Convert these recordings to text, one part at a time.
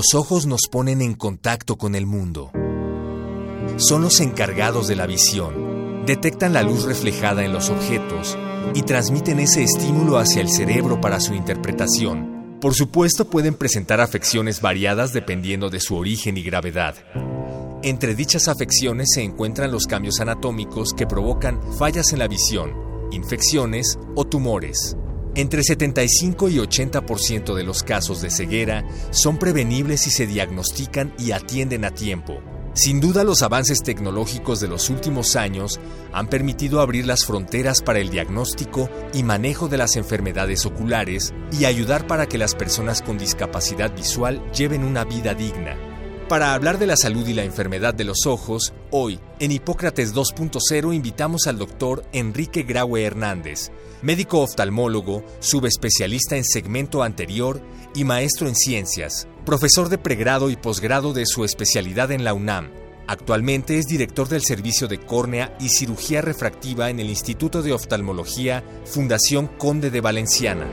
Los ojos nos ponen en contacto con el mundo. Son los encargados de la visión. Detectan la luz reflejada en los objetos y transmiten ese estímulo hacia el cerebro para su interpretación. Por supuesto pueden presentar afecciones variadas dependiendo de su origen y gravedad. Entre dichas afecciones se encuentran los cambios anatómicos que provocan fallas en la visión, infecciones o tumores. Entre 75 y 80% de los casos de ceguera son prevenibles si se diagnostican y atienden a tiempo. Sin duda los avances tecnológicos de los últimos años han permitido abrir las fronteras para el diagnóstico y manejo de las enfermedades oculares y ayudar para que las personas con discapacidad visual lleven una vida digna. Para hablar de la salud y la enfermedad de los ojos, hoy, en Hipócrates 2.0 invitamos al doctor Enrique Graue Hernández, médico oftalmólogo, subespecialista en segmento anterior y maestro en ciencias, profesor de pregrado y posgrado de su especialidad en la UNAM. Actualmente es director del Servicio de Córnea y Cirugía Refractiva en el Instituto de Oftalmología Fundación Conde de Valenciana.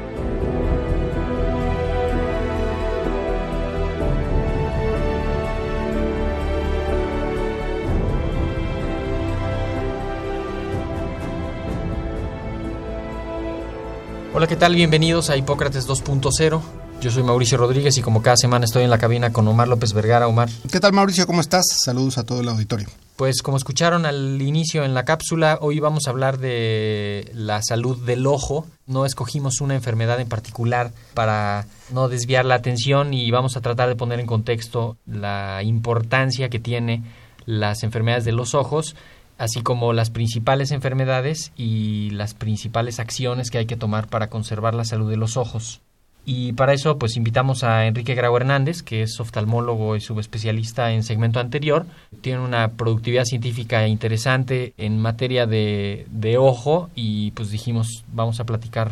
Hola, ¿qué tal? Bienvenidos a Hipócrates 2.0. Yo soy Mauricio Rodríguez y como cada semana estoy en la cabina con Omar López Vergara. Omar. ¿Qué tal Mauricio? ¿Cómo estás? Saludos a todo el auditorio. Pues como escucharon al inicio en la cápsula, hoy vamos a hablar de la salud del ojo. No escogimos una enfermedad en particular para no desviar la atención y vamos a tratar de poner en contexto la importancia que tiene las enfermedades de los ojos así como las principales enfermedades y las principales acciones que hay que tomar para conservar la salud de los ojos. Y para eso, pues invitamos a Enrique Grau Hernández, que es oftalmólogo y subespecialista en segmento anterior. Tiene una productividad científica interesante en materia de, de ojo y pues dijimos, vamos a platicar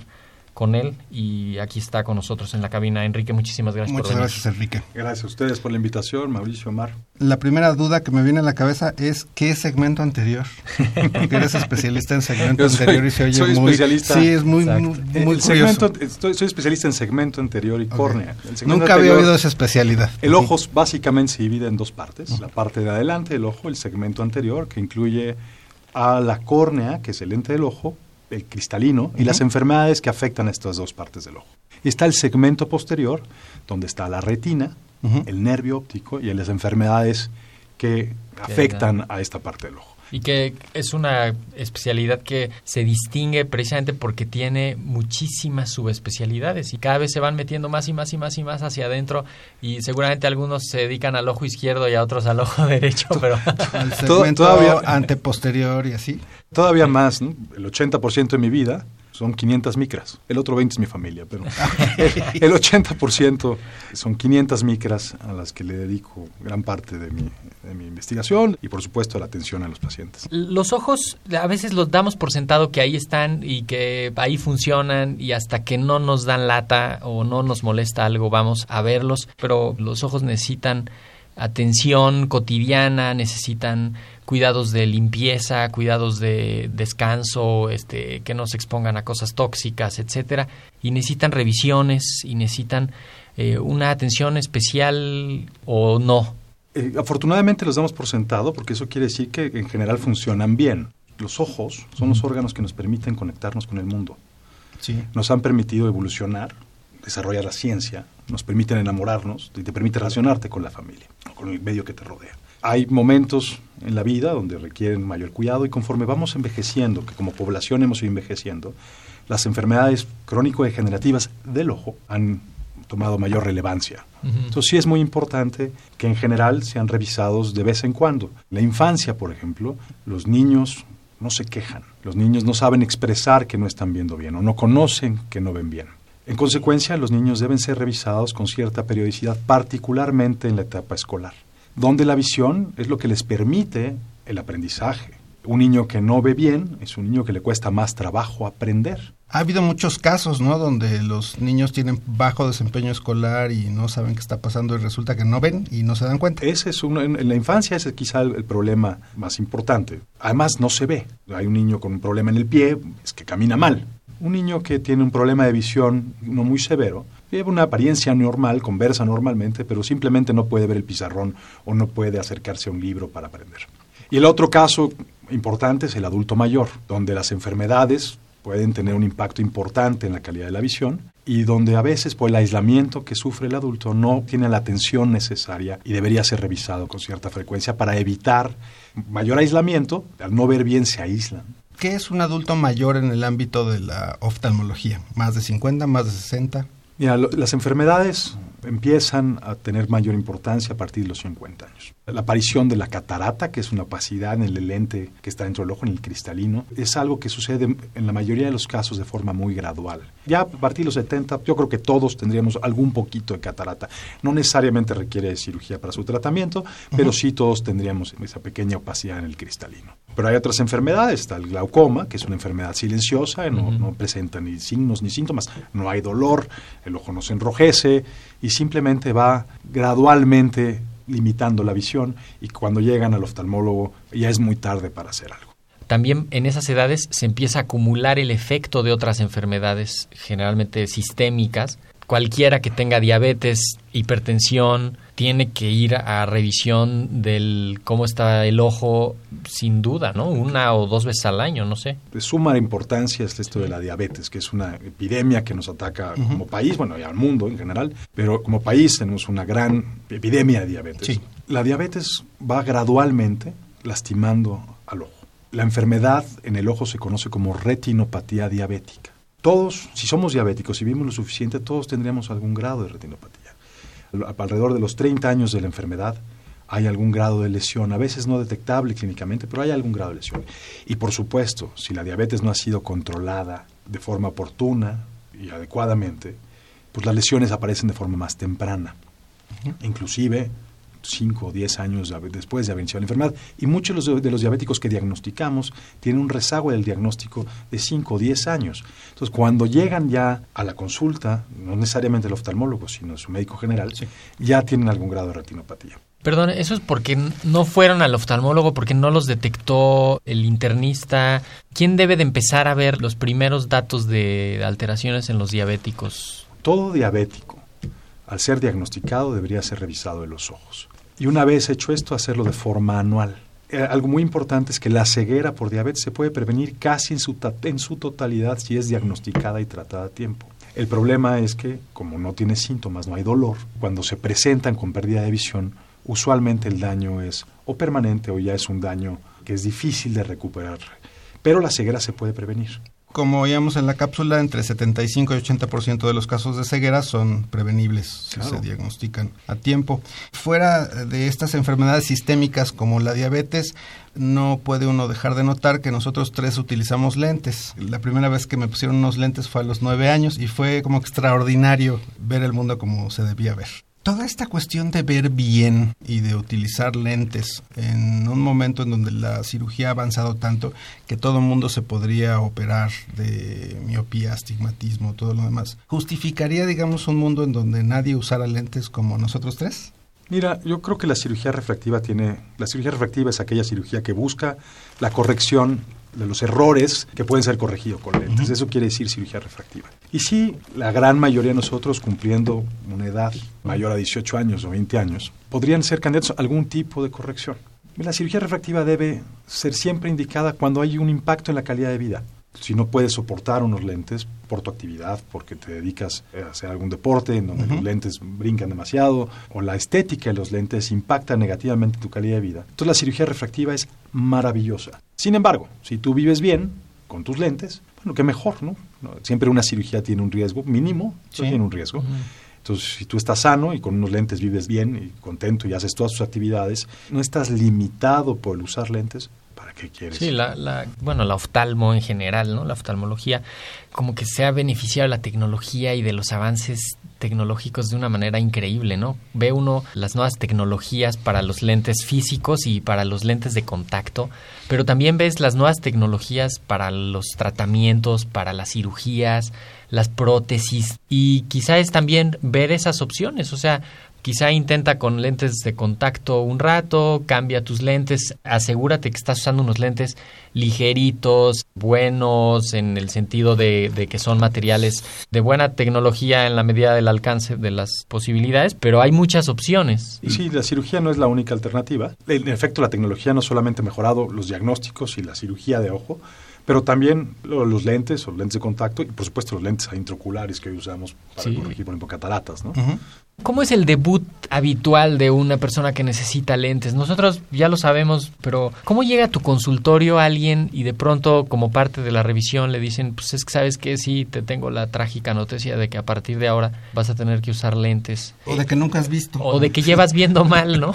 con él y aquí está con nosotros en la cabina. Enrique, muchísimas gracias Muchas por venir. gracias, Enrique. Gracias a ustedes por la invitación, Mauricio Omar. La primera duda que me viene a la cabeza es ¿qué segmento anterior? Porque eres especialista en segmento soy- anterior y se oye soy muy especialista. Sí, es muy Exacto. muy, El muy segmento, estoy, soy especialista en segmento anterior y córnea. El Nunca había oído esa especialidad. El ojo básicamente se divide en dos partes. La parte de adelante del ojo, el segmento anterior, que incluye a la córnea, que es el lente del ojo, el cristalino, y las enfermedades que afectan a estas dos partes del ojo. Está el segmento posterior, donde está la retina, el nervio óptico y las enfermedades que afectan a esta parte del ojo. Y que es una especialidad que se distingue precisamente porque tiene muchísimas subespecialidades y cada vez se van metiendo más y más y más y más hacia adentro y seguramente algunos se dedican al ojo izquierdo y a otros al ojo derecho, pero segmento todavía- anteposterior y así. Todavía más, ¿no? el 80% de mi vida son 500 micras. El otro 20 es mi familia, pero el, el 80% son 500 micras a las que le dedico gran parte de mi investigación y por supuesto la atención a los pacientes. los ojos a veces los damos por sentado que ahí están y que ahí funcionan y hasta que no nos dan lata o no nos molesta algo vamos a verlos, pero los ojos necesitan atención cotidiana, necesitan cuidados de limpieza, cuidados de descanso, este, que no se expongan a cosas tóxicas, etcétera, y necesitan revisiones y necesitan eh, una atención especial o no. Eh, afortunadamente los damos por sentado porque eso quiere decir que en general funcionan bien. Los ojos son los órganos que nos permiten conectarnos con el mundo. Sí. Nos han permitido evolucionar, desarrollar la ciencia, nos permiten enamorarnos y te permite relacionarte con la familia, con el medio que te rodea. Hay momentos en la vida donde requieren mayor cuidado y conforme vamos envejeciendo, que como población hemos ido envejeciendo, las enfermedades crónico-degenerativas del ojo han tomado mayor relevancia. Ujú. Entonces sí es muy importante que en general sean revisados de vez en cuando. La infancia, por ejemplo, los niños no se quejan, los niños no saben expresar que no están viendo bien o no conocen que no ven bien. En consecuencia, los niños deben ser revisados con cierta periodicidad, particularmente en la etapa escolar. donde la visión es lo que les permite el aprendizaje. Un niño que no ve bien es un niño que le cuesta más trabajo aprender. Ha habido muchos casos, ¿no? Donde los niños tienen bajo desempeño escolar y no saben qué está pasando y resulta que no ven y no se dan cuenta. Ese es uno, en, la infancia ese es quizá el, el problema más importante. Además no se ve. Hay un niño con un problema en el pie, es que camina mal. Un niño que tiene un problema de visión no muy severo, lleva una apariencia normal, conversa normalmente, pero simplemente no puede ver el pizarrón o no puede acercarse a un libro para aprender. Y el otro caso importante es el adulto mayor, donde las enfermedades pueden tener un impacto importante en la calidad de la visión y donde a veces por el aislamiento que sufre el adulto no tiene la atención necesaria y debería ser revisado con cierta frecuencia para evitar mayor aislamiento. Al no ver bien se aíslan. ¿Qué es un adulto mayor en el ámbito de la oftalmología? ¿Más de 50, más de 60? Mira, lo- las enfermedades empiezan a tener mayor importancia a partir de los 50 años. La aparición de la catarata, que es una opacidad en el lente que está dentro del ojo, en el cristalino, es algo que sucede en la mayoría de los casos de forma muy gradual. Ya a partir de los 70, yo creo que todos tendríamos algún poquito de catarata. No necesariamente requiere cirugía para su tratamiento, pero sí todos tendríamos esa pequeña opacidad en el cristalino. Pero hay otras enfermedades, está el glaucoma, que es una enfermedad silenciosa, no, no presenta ni signos ni síntomas, no hay dolor, el ojo no se enrojece y simplemente va gradualmente limitando la visión y cuando llegan al oftalmólogo ya es muy tarde para hacer algo. También en esas edades se empieza a acumular el efecto de otras enfermedades, generalmente sistémicas. Cualquiera que tenga diabetes, hipertensión, tiene que ir a revisión del cómo está el ojo, sin duda, ¿no? Una o dos veces al año, no sé. De suma importancia es esto de la diabetes, que es una epidemia que nos ataca como país, bueno, y al mundo en general, pero como país tenemos una gran epidemia de diabetes. Sí. La diabetes va gradualmente lastimando al ojo. La enfermedad en el ojo se conoce como retinopatía diabética. Todos, si somos diabéticos y vivimos lo suficiente, todos tendríamos algún grado de retinopatía. Al- Alrededor de los 30 años de la enfermedad hay algún grado de lesión, a veces no detectable clínicamente, pero hay algún grado de lesión. Y por supuesto, si la diabetes no ha sido controlada de forma oportuna y adecuadamente, pues las lesiones aparecen de forma más temprana. Inclusive 5 o 10 años después de haber iniciado la enfermedad. Y muchos de los, diabéticos que diagnosticamos tienen un rezago del diagnóstico de 5 o 10 años. Entonces, cuando llegan ya a la consulta, no necesariamente el oftalmólogo, sino su médico general, ya tienen algún grado de retinopatía. Perdón, eso es porque no fueron al oftalmólogo, porque no los detectó el internista. ¿Quién debe de empezar a ver los primeros datos de alteraciones en los diabéticos? Todo diabético, al ser diagnosticado, debería ser revisado de los ojos. Y una vez hecho esto, hacerlo de forma anual. Eh, algo muy importante es que la ceguera por diabetes se puede prevenir casi en su, en su totalidad si es diagnosticada y tratada a tiempo. El problema es que, como no tiene síntomas, no hay dolor, cuando se presentan con pérdida de visión, usualmente el daño es o permanente o ya es un daño que es difícil de recuperar. Pero la ceguera se puede prevenir. Como veíamos en la cápsula, entre 75 y 80% de los casos de ceguera son prevenibles si Claro. se diagnostican a tiempo. Fuera de estas enfermedades sistémicas como la diabetes, no puede uno dejar de notar que nosotros tres utilizamos lentes. La primera vez que me pusieron unos lentes fue a los nueve años y fue como extraordinario ver el mundo como se debía ver. Toda esta cuestión de ver bien y de utilizar lentes en un momento en donde la cirugía ha avanzado tanto que todo el mundo se podría operar de miopía, astigmatismo, todo lo demás, ¿justificaría, digamos, un mundo en donde nadie usara lentes como nosotros tres? Mira, yo creo que la cirugía refractiva tiene, la cirugía refractiva es aquella cirugía que busca la corrección de los errores que pueden ser corregidos con lentes. Eso quiere decir cirugía refractiva. Y sí, la gran mayoría de nosotros cumpliendo una edad mayor a 18 años o 20 años, podrían ser candidatos a algún tipo de corrección. La cirugía refractiva debe ser siempre indicada cuando hay un impacto en la calidad de vida. Si no puedes soportar unos lentes por tu actividad, porque te dedicas a hacer algún deporte en donde los lentes brincan demasiado, o la estética de los lentes impacta negativamente tu calidad de vida, entonces la cirugía refractiva es maravillosa. Sin embargo, si tú vives bien con tus lentes, bueno, qué mejor, ¿no? Siempre una cirugía tiene un riesgo mínimo, Sí. tiene un riesgo. Entonces, si tú estás sano y con unos lentes vives bien y contento y haces todas tus actividades, no estás limitado por el usar lentes, ¿para qué quieres? Sí, la, la, bueno, la oftalmo en general, ¿no? La oftalmología, como que se ha beneficiado de la tecnología y de los avances tecnológicos de una manera increíble, ¿no? Ve uno las nuevas tecnologías para los lentes físicos y para los lentes de contacto, pero también ves las nuevas tecnologías para los tratamientos, para las cirugías, las prótesis y quizá es también ver esas opciones, o sea, Quizá intenta con lentes de contacto un rato, cambia tus lentes, asegúrate que estás usando unos lentes ligeritos, buenos, en el sentido de, que son materiales de buena tecnología en la medida del alcance de las posibilidades, pero hay muchas opciones. Sí, la cirugía no es la única alternativa. En efecto, la tecnología no solamente ha mejorado los diagnósticos y la cirugía de ojo, pero también los lentes o lentes de contacto y por supuesto los lentes intraoculares que hoy usamos para corregir, por ejemplo, cataratas. ¿no? ¿Cómo es el debut habitual de una persona que necesita lentes? Nosotros ya lo sabemos, pero ¿cómo llega a tu consultorio alguien y de pronto como parte de la revisión le dicen, pues es que sabes que sí, te tengo la trágica noticia de que a partir de ahora vas a tener que usar lentes? O de que nunca has visto. O de que llevas viendo mal, ¿no?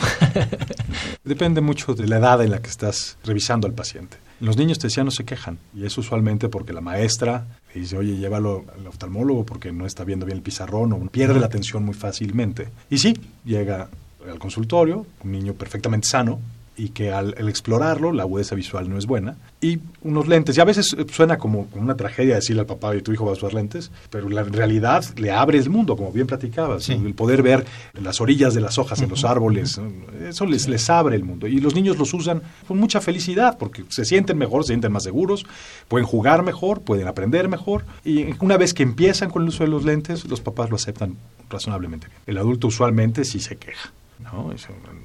Depende mucho de la edad en la que estás revisando al paciente. Los niños te decían no se quejan y es usualmente porque la maestra dice, oye, llévalo al oftalmólogo porque no está viendo bien el pizarrón o pierde la atención muy fácilmente. Y sí, llega al consultorio, un niño perfectamente sano, y que al, explorarlo la agudeza visual no es buena. Y unos lentes, y a veces suena como, una tragedia decirle al papá y tu hijo va a usar lentes, pero la realidad le abre el mundo, como bien platicabas. El poder ver las orillas de las hojas en los árboles, eso les, les abre el mundo. Y los niños los usan con mucha felicidad porque se sienten mejor, se sienten más seguros, pueden jugar mejor, pueden aprender mejor. Y una vez que empiezan con el uso de los lentes, los papás lo aceptan razonablemente bien. El adulto usualmente sí se queja. No,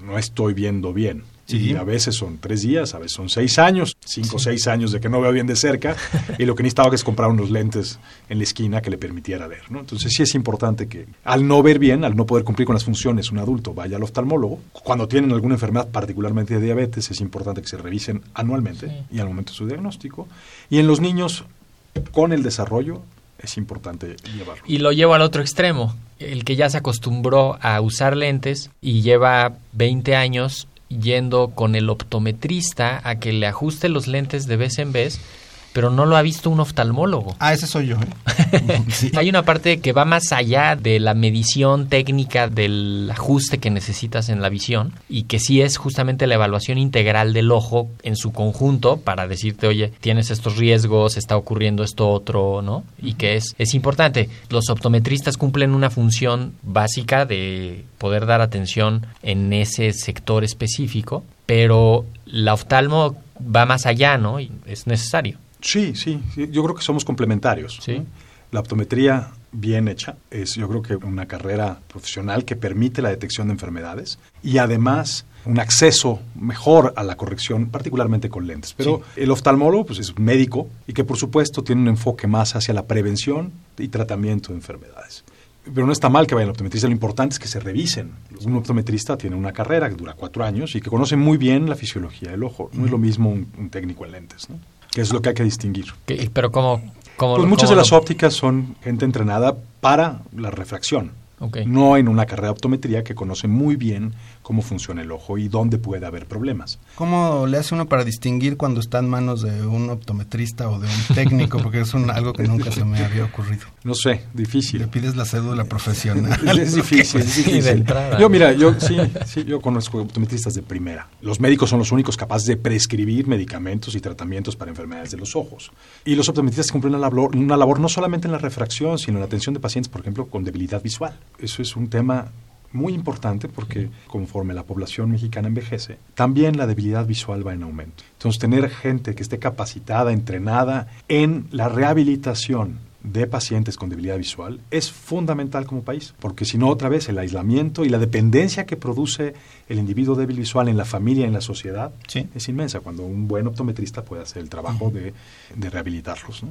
no estoy viendo bien. Y a veces son tres días, a veces son seis años, cinco o seis años de que no veo bien de cerca, y lo que necesitaba que es comprar unos lentes en la esquina que le permitiera ver. ¿no? Entonces sí es importante que al no ver bien, al no poder cumplir con las funciones, un adulto vaya al oftalmólogo. Cuando tienen alguna enfermedad, particularmente de diabetes, es importante que se revisen anualmente y al momento de su diagnóstico. Y en los niños, con el desarrollo, es importante llevarlo. Y lo llevo al otro extremo, el que ya se acostumbró a usar lentes y lleva 20 años yendo con el optometrista a que le ajuste los lentes de vez en vez pero no lo ha visto un oftalmólogo. Ah, ese soy yo. ¿eh? Hay una parte que va más allá de la medición técnica del ajuste que necesitas en la visión y que sí es justamente la evaluación integral del ojo en su conjunto para decirte, oye, tienes estos riesgos, está ocurriendo esto otro, ¿no? Y que es, es importante. Los optometristas cumplen una función básica de poder dar atención en ese sector específico, pero la oftalmo va más allá, ¿no? Y es necesario. Sí, sí, yo creo que somos complementarios. La optometría bien hecha es yo creo que una carrera profesional que permite la detección de enfermedades y además un acceso mejor a la corrección, particularmente con lentes. Pero el oftalmólogo pues, es médico y que por supuesto tiene un enfoque más hacia la prevención y tratamiento de enfermedades. Pero no está mal que vayan al optometrista, lo importante es que se revisen. Un optometrista tiene una carrera que dura cuatro años y que conoce muy bien la fisiología del ojo. No es lo mismo un, un técnico en lentes. ¿no? Que es lo que hay que distinguir. Pero ¿cómo? cómo pues muchas de las ópticas son gente entrenada para la refracción. No en una carrera de optometría que conoce muy bien cómo funciona el ojo y dónde puede haber problemas. ¿Cómo le hace uno para distinguir cuando está en manos de un optometrista o de un técnico? Porque es algo que nunca se me había ocurrido. No sé, difícil. Le pides la cédula profesional. es difícil, es difícil. yo, mira, yo sí, sí, yo conozco optometristas de primera. Los médicos son los únicos capaces de prescribir medicamentos y tratamientos para enfermedades de los ojos. Y los optometristas cumplen una labor, una labor no solamente en la refracción, sino en la atención de pacientes, por ejemplo, con debilidad visual. Eso es un tema muy importante porque conforme la población mexicana envejece, también la debilidad visual va en aumento. Entonces, tener gente que esté capacitada, entrenada en la rehabilitación de pacientes con debilidad visual es fundamental como país, porque si no, otra vez, el aislamiento y la dependencia que produce el individuo débil visual en la familia, en la sociedad, es inmensa, cuando un buen optometrista puede hacer el trabajo de, rehabilitarlos.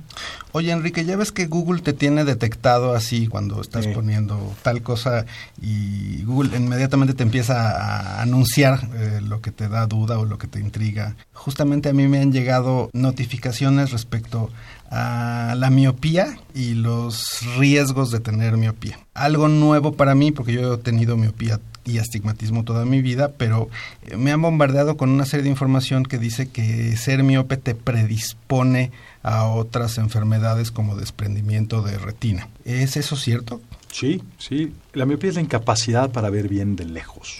Oye, Enrique, ya ves que Google te tiene detectado así cuando estás poniendo tal cosa y Google inmediatamente te empieza a anunciar eh, lo que te da duda o lo que te intriga. Justamente a mí me han llegado notificaciones respecto a la miopía y los riesgos de tener miopía. Algo nuevo para mí, porque yo he tenido miopía y astigmatismo toda mi vida, pero eh, me han bombardeado con una serie de información que dice que ser miope te predispone a otras enfermedades como desprendimiento de retina. ¿Es eso cierto? Sí, sí. La miopía es la incapacidad para ver bien de lejos.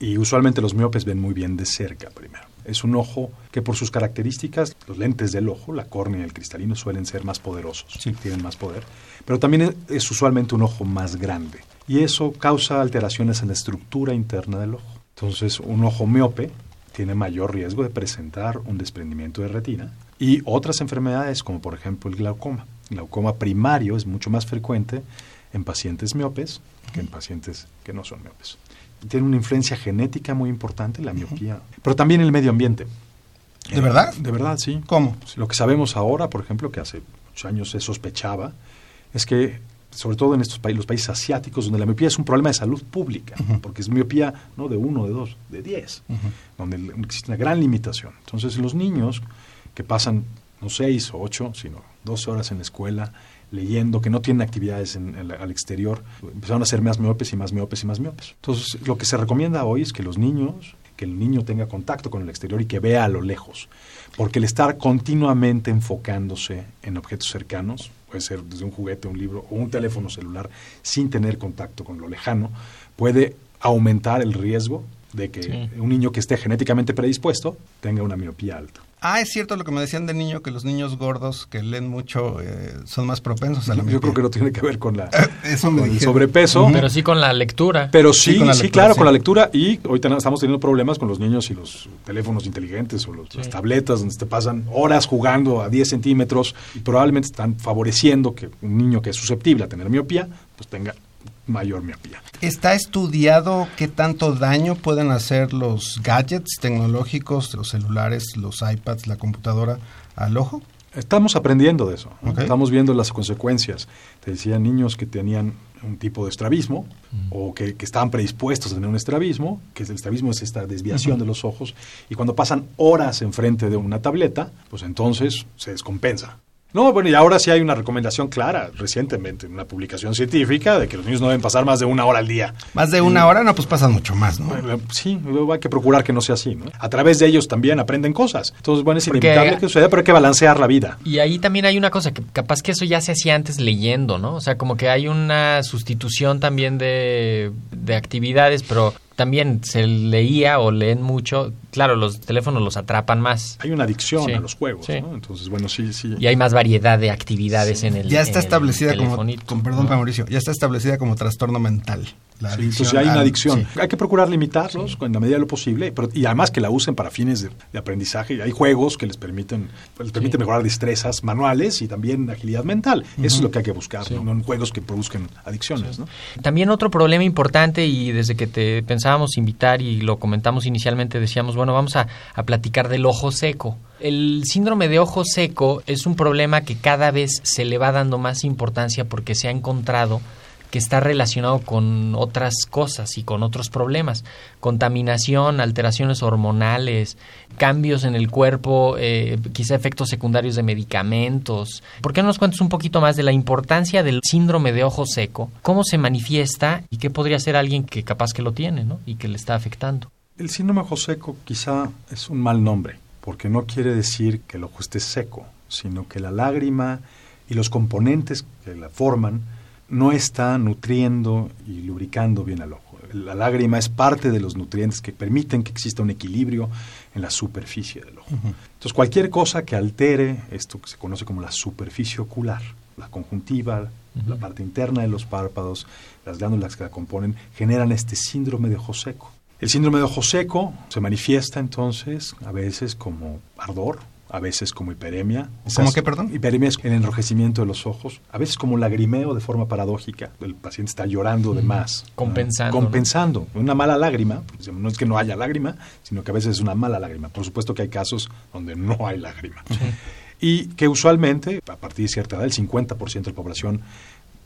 Y usualmente los miopes ven muy bien de cerca primero. Es un ojo que por sus características, los lentes del ojo, la córnea y el cristalino suelen ser más poderosos, Sí. tienen más poder, pero también es, es usualmente un ojo más grande y eso causa alteraciones en la estructura interna del ojo. Entonces, un ojo miope tiene mayor riesgo de presentar un desprendimiento de retina y otras enfermedades como por ejemplo el glaucoma. El glaucoma primario es mucho más frecuente en pacientes miopes que en pacientes que no son miopes. Tiene una influencia genética muy importante la miopía, pero también el medio ambiente. ¿De verdad? De verdad, sí. ¿Cómo? Lo que sabemos ahora, por ejemplo, que hace muchos años se sospechaba, es que, sobre todo en estos países, los países asiáticos, donde la miopía es un problema de salud pública, porque es miopía no de uno, de dos, de diez, donde existe una gran limitación. Entonces, los niños que pasan no seis o ocho, sino dos horas en la escuela, leyendo, que no tienen actividades en- en al exterior, empezaron a ser más miopes y más miopes y más miopes. Entonces, lo que se recomienda hoy es que los niños, que el niño tenga contacto con el exterior y que vea a lo lejos, porque el estar continuamente enfocándose en objetos cercanos, puede ser desde un juguete, un libro o un teléfono celular, sin tener contacto con lo lejano, puede aumentar el riesgo de que Sí. un niño que esté genéticamente predispuesto tenga una miopía alta. Ah, es cierto lo que me decían de niño, que los niños gordos que leen mucho eh, son más propensos a la Yo miopía. creo que no tiene que ver con, la, Eso me con el sobrepeso. Pero sí con la lectura. Pero Sí, sí, con la sí, lectura, claro, sí. con la lectura y hoy ten- estamos teniendo problemas con los niños y los teléfonos inteligentes o los- las tabletas donde te pasan horas jugando a 10 centímetros y probablemente están favoreciendo que un niño que es susceptible a tener miopía, pues tenga mayor miopía. ¿Está estudiado qué tanto daño pueden hacer los gadgets tecnológicos, los celulares, los iPads, la computadora al ojo? Estamos aprendiendo de eso, estamos viendo las consecuencias. Te decía, niños que tenían un tipo de estrabismo o que, que estaban predispuestos a tener un estrabismo, que el estrabismo es esta desviación de los ojos, y cuando pasan horas enfrente de una tableta, pues entonces se descompensa. No, bueno, y ahora sí hay una recomendación clara, recientemente, en una publicación científica, de que los niños no deben pasar más de una hora al día. Más de una hora, no, pues pasan mucho más, ¿no? Bueno, Sí, luego hay que procurar que no sea así. ¿no? A través de ellos también aprenden cosas. Entonces, bueno, es Porque- inevitable que suceda, pero hay que balancear la vida. Y ahí también hay una cosa, que capaz que eso ya se hacía antes leyendo, ¿no? O sea, como que hay una sustitución también de, de actividades, pero también se leía o leen mucho. Claro, los teléfonos los atrapan más. Hay una adicción Sí, a los juegos, sí. ¿no? Entonces, bueno, sí, sí. Y hay más variedad de actividades en el Ya está el establecida como, con perdón, ¿no? Mauricio, ya está establecida como trastorno mental. La Sí, adicción entonces hay una adicción. sí. Hay que procurar limitarlos en la medida de lo posible pero- y además que la usen para fines de, de aprendizaje. Y hay juegos que les permiten, les permiten mejorar destrezas manuales y también agilidad mental. Eso es lo que hay que buscar, ¿no? No en juegos que produzcan adicciones. ¿no? También otro problema importante y desde que te pensábamos invitar y lo comentamos inicialmente decíamos, bueno, vamos a, a platicar del ojo seco. El síndrome de ojo seco es un problema que cada vez se le va dando más importancia porque se ha encontrado que está relacionado con otras cosas y con otros problemas. Contaminación, alteraciones hormonales, cambios en el cuerpo, eh, quizá efectos secundarios de medicamentos. ¿Por qué no nos cuentas un poquito más de la importancia del síndrome de ojo seco? ¿Cómo se manifiesta y qué podría ser alguien que capaz que lo tiene ¿no? y que le está afectando? El síndrome ojo seco quizá es un mal nombre, porque no quiere decir que el ojo esté seco, sino que la lágrima y los componentes que la forman no están nutriendo y lubricando bien al ojo. La lágrima es parte de los nutrientes que permiten que exista un equilibrio en la superficie del ojo. Entonces, cualquier cosa que altere esto que se conoce como la superficie ocular, la conjuntiva, la parte interna de los párpados, las glándulas que la componen, generan este síndrome de ojo seco. El síndrome de ojo seco se manifiesta entonces a veces como ardor, a veces como hiperemia. ¿Cómo qué, perdón? Hiperemia es el enrojecimiento de los ojos, a veces como lagrimeo de forma paradójica. El paciente está llorando de más. Compensando, ¿no? Compensando. Una mala lágrima, pues, no es que no haya lágrima, sino que a veces es una mala lágrima. Por supuesto que hay casos donde no hay lágrima. Y que usualmente, a partir de cierta edad, el 50% de la población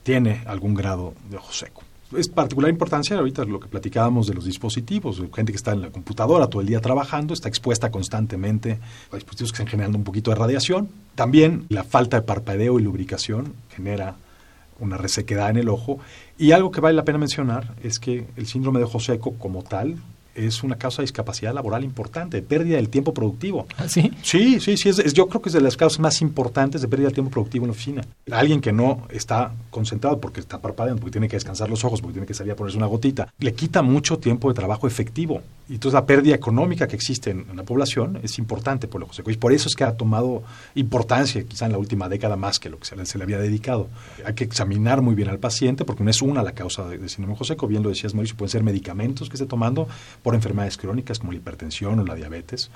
tiene algún grado de ojo seco. Es particular importancia ahorita lo que platicábamos de los dispositivos, gente que está en la computadora todo el día trabajando, está expuesta constantemente a dispositivos que están generando un poquito de radiación. También la falta de parpadeo y lubricación genera una resequedad en el ojo. Y algo que vale la pena mencionar es que el síndrome de ojo seco como tal es una causa de discapacidad laboral importante, de pérdida del tiempo productivo. ¿Ah, sí? Sí, sí, sí. Es, es- yo creo que es de las causas más importantes de pérdida de tiempo productivo en la oficina. Alguien que no está concentrado porque está parpadeando, porque tiene que descansar los ojos, porque tiene que salir a ponerse una gotita, le quita mucho tiempo de trabajo efectivo. Y entonces la pérdida económica que existe en, en la población es importante por el ojo seco. Y por eso es que ha tomado importancia, quizá en la última década más que lo que se le, se le había dedicado. Hay que examinar muy bien al paciente, porque no es una la causa de, de síndrome ojo seco. Bien lo decías, Mauricio, pueden ser medicamentos que esté tomando por enfermedades crónicas como la hipertensión o la diabetes.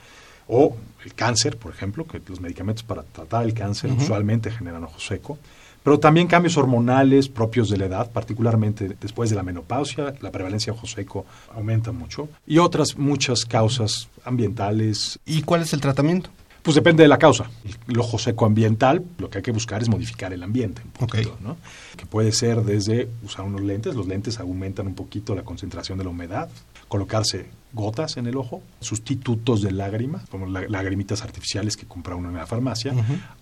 O el cáncer, por ejemplo, que los medicamentos para tratar el cáncer usualmente generan ojo seco. Pero también cambios hormonales propios de la edad, particularmente después de la menopausia, la prevalencia de ojo seco aumenta mucho. Y otras muchas causas ambientales. ¿Y cuál es el tratamiento? Pues depende de la causa. El ojo seco ambiental, lo que hay que buscar es modificar el ambiente. un poquito. ¿no? Que puede ser desde usar unos lentes, los lentes aumentan un poquito la concentración de la humedad, colocarse gotas en el ojo, sustitutos de lágrima, como la- lagrimitas artificiales que compra uno en la farmacia,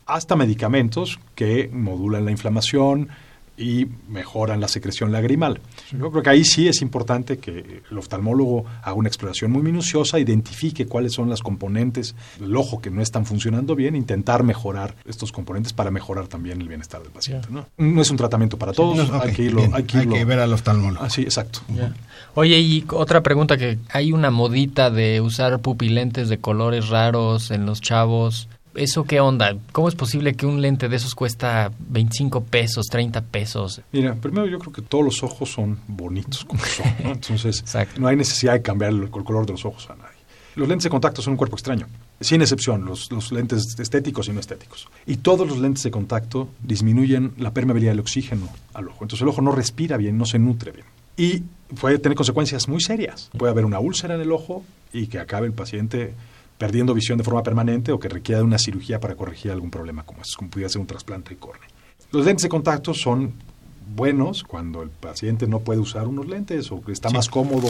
hasta medicamentos que modulan la inflamación y mejoran la secreción lagrimal. Yo creo que ahí sí es importante que el oftalmólogo haga una exploración muy minuciosa, identifique cuáles son las componentes del ojo que no están funcionando bien, intentar mejorar estos componentes para mejorar también el bienestar del paciente. ¿no? No es un tratamiento para todos, No, hay que irlo, bien, hay que irlo- ver al oftalmólogo. Ah, sí, exacto. Oye, y otra pregunta que hay una modita de usar pupilentes de colores raros en los chavos. ¿Eso qué onda? ¿Cómo es posible que un lente de esos cuesta 25 pesos, 30 pesos? Mira, primero yo creo que todos los ojos son bonitos como son, ¿no? Entonces, Exacto. no hay necesidad de cambiar el, el color de los ojos a nadie. Los lentes de contacto son un cuerpo extraño, sin excepción, los, los lentes estéticos y no estéticos. Y todos los lentes de contacto disminuyen la permeabilidad del oxígeno al ojo. Entonces el ojo no respira bien, no se nutre bien. Y puede tener consecuencias muy serias. Puede haber una úlcera en el ojo y que acabe el paciente perdiendo visión de forma permanente o que requiera de una cirugía para corregir algún problema como es, como pudiera ser un trasplante de córnea. Los lentes de contacto son buenos cuando el paciente no puede usar unos lentes o que está más cómodo.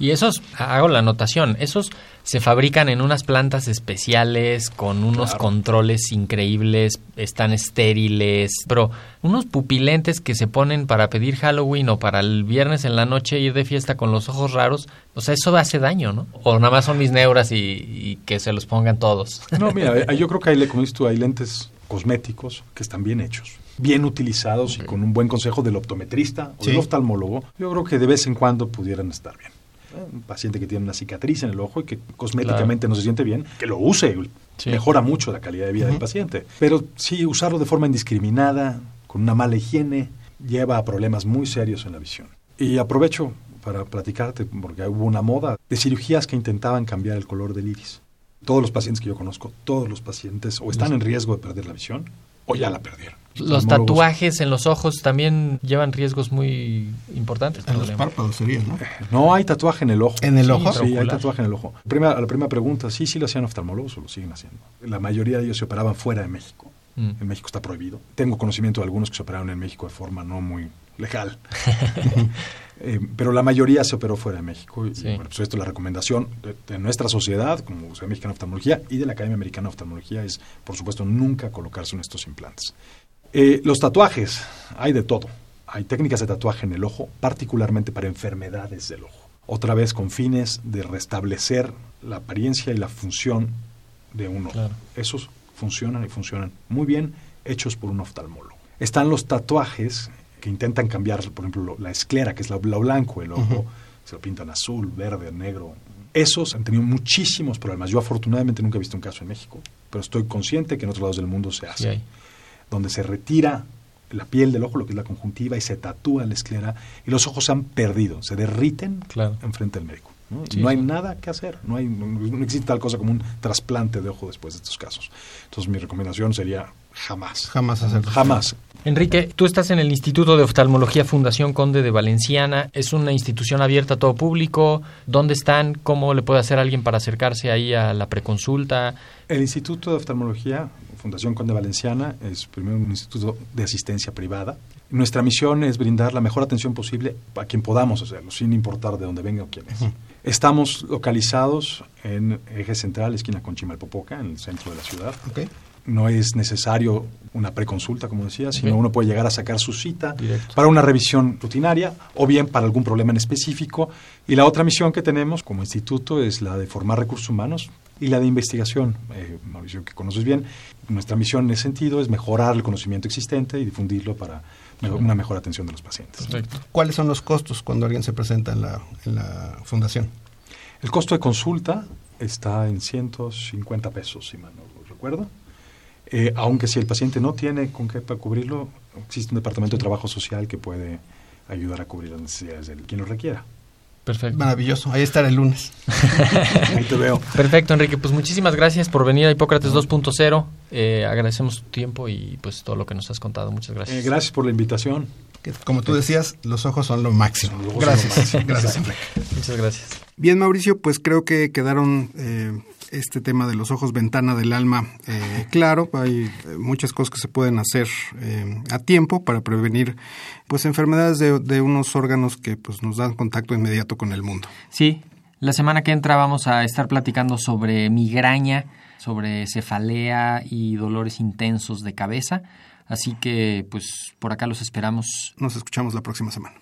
Y esos, hago la anotación, esos se fabrican en unas plantas especiales con unos Claro. controles increíbles, están estériles, pero unos pupilentes que se ponen para pedir Halloween o para el viernes en la noche ir de fiesta con los ojos raros, o sea, eso hace daño, ¿no? O nada más son mis neuras y, y que se los pongan todos. No, mira, yo creo que hay, como dices tú, hay lentes cosméticos que están bien hechos, bien utilizados y con un buen consejo del optometrista o Sí. del oftalmólogo. Yo creo que de vez en cuando pudieran estar bien. Un paciente que tiene una cicatriz en el ojo y que cosméticamente no se siente bien, que lo use, Sí. mejora mucho la calidad de vida del paciente. Pero sí, usarlo de forma indiscriminada, con una mala higiene, lleva a problemas muy serios en la visión. Y aprovecho para platicarte, porque hubo una moda de cirugías que intentaban cambiar el color del iris. Todos los pacientes que yo conozco, todos los pacientes o están en riesgo de perder la visión o ya la perdieron. Los tatuajes en los ojos también llevan riesgos muy importantes. En los párpados sería, ¿no? No hay tatuaje en el ojo. ¿En el Sí, ojo? Sí, hay tatuaje en el ojo. La primera pregunta, sí, sí lo hacían oftalmólogos o lo siguen haciendo. La mayoría de ellos se operaban fuera de México. Mm. En México está prohibido. Tengo conocimiento de algunos que se operaron en México de forma no muy legal. Eh, pero la mayoría se operó fuera de México. Y, Sí. bueno, pues esto la recomendación de, de nuestra sociedad, como Sociedad Mexicana de Oftalmología y de la Academia Americana de Oftalmología, es, por supuesto, nunca colocarse en estos implantes. Eh, los tatuajes, hay de todo. Hay técnicas de tatuaje en el ojo, particularmente para enfermedades del ojo. Otra vez con fines de restablecer la apariencia y la función de un ojo. Claro. Esos funcionan y funcionan muy bien, hechos por un oftalmólogo. Están los tatuajes que intentan cambiar, por ejemplo, lo- la esclera, que es lo, blanco, el ojo, se lo pintan azul, verde, negro. Esos han tenido muchísimos problemas. Yo afortunadamente nunca he visto un caso en México, pero estoy consciente que en otros lados del mundo se hace Sí. Donde se retira la piel del ojo, lo que es la conjuntiva, y se tatúa la esclera, y los ojos se han perdido, se derriten Claro. enfrente del médico. ¿no? Sí, no hay nada que hacer, no, hay, no, no existe tal cosa como un trasplante de ojo después de estos casos. Entonces mi recomendación sería jamás. Jamás hacerlo. Jamás. Enrique, tú estás en el Instituto de Oftalmología Fundación Conde de Valenciana. Es una institución abierta a todo público. ¿Dónde están? ¿Cómo le puede hacer alguien para acercarse ahí a la preconsulta? El Instituto de Oftalmología, Fundación Conde Valenciana, es primero un instituto de asistencia privada. Nuestra misión es brindar la mejor atención posible a quien podamos hacerlo, sin importar de dónde venga o quién es. Estamos localizados en Eje Central, esquina con Chimalpopoca, en el centro de la ciudad. Ok. No es necesario una preconsulta, como decía, sino Ok. uno puede llegar a sacar su cita Directo. para una revisión rutinaria o bien para algún problema en específico. Y la otra misión que tenemos como instituto es la de formar recursos humanos y la de investigación. Eh, Mauricio, que conoces bien, nuestra misión en ese sentido es mejorar el conocimiento existente y difundirlo para una mejor atención de los pacientes. Perfecto. ¿Cuáles son los costos cuando alguien se presenta en la, en la fundación? El costo de consulta está en 150 pesos, si mal no lo recuerdo. Eh, aunque si el paciente no tiene con qué para cubrirlo, existe un departamento de trabajo social que puede ayudar a cubrir las necesidades de quien lo requiera. Perfecto. Maravilloso, ahí estará el lunes. Ahí te veo. Perfecto, Enrique. Pues muchísimas gracias por venir a Hipócrates 2.0. Eh, agradecemos tu tiempo y pues todo lo que nos has contado. Muchas gracias. Eh, gracias por la invitación. Que, como tú decías, los ojos son lo máximo. Lo Gracias, máximo. gracias, Enrique. Muchas gracias. Bien, Mauricio, pues creo que quedaron eh, este tema de los ojos ventana del alma eh, claro. Hay eh, muchas cosas que se pueden hacer eh, a tiempo para prevenir pues enfermedades de, de unos órganos que pues nos dan contacto inmediato con el mundo. Sí, la semana que entra vamos a estar platicando sobre migraña, sobre cefalea y dolores intensos de cabeza. Así que pues por acá los esperamos. Nos escuchamos la próxima semana.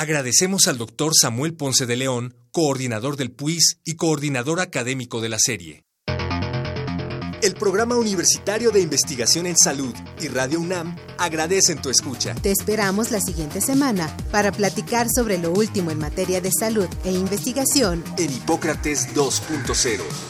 Agradecemos al doctor Samuel Ponce de León, coordinador del PUIS y coordinador académico de la serie. El Programa Universitario de Investigación en Salud y Radio UNAM agradecen tu escucha. Te esperamos la siguiente semana para platicar sobre lo último en materia de salud e investigación. En Hipócrates 2.0.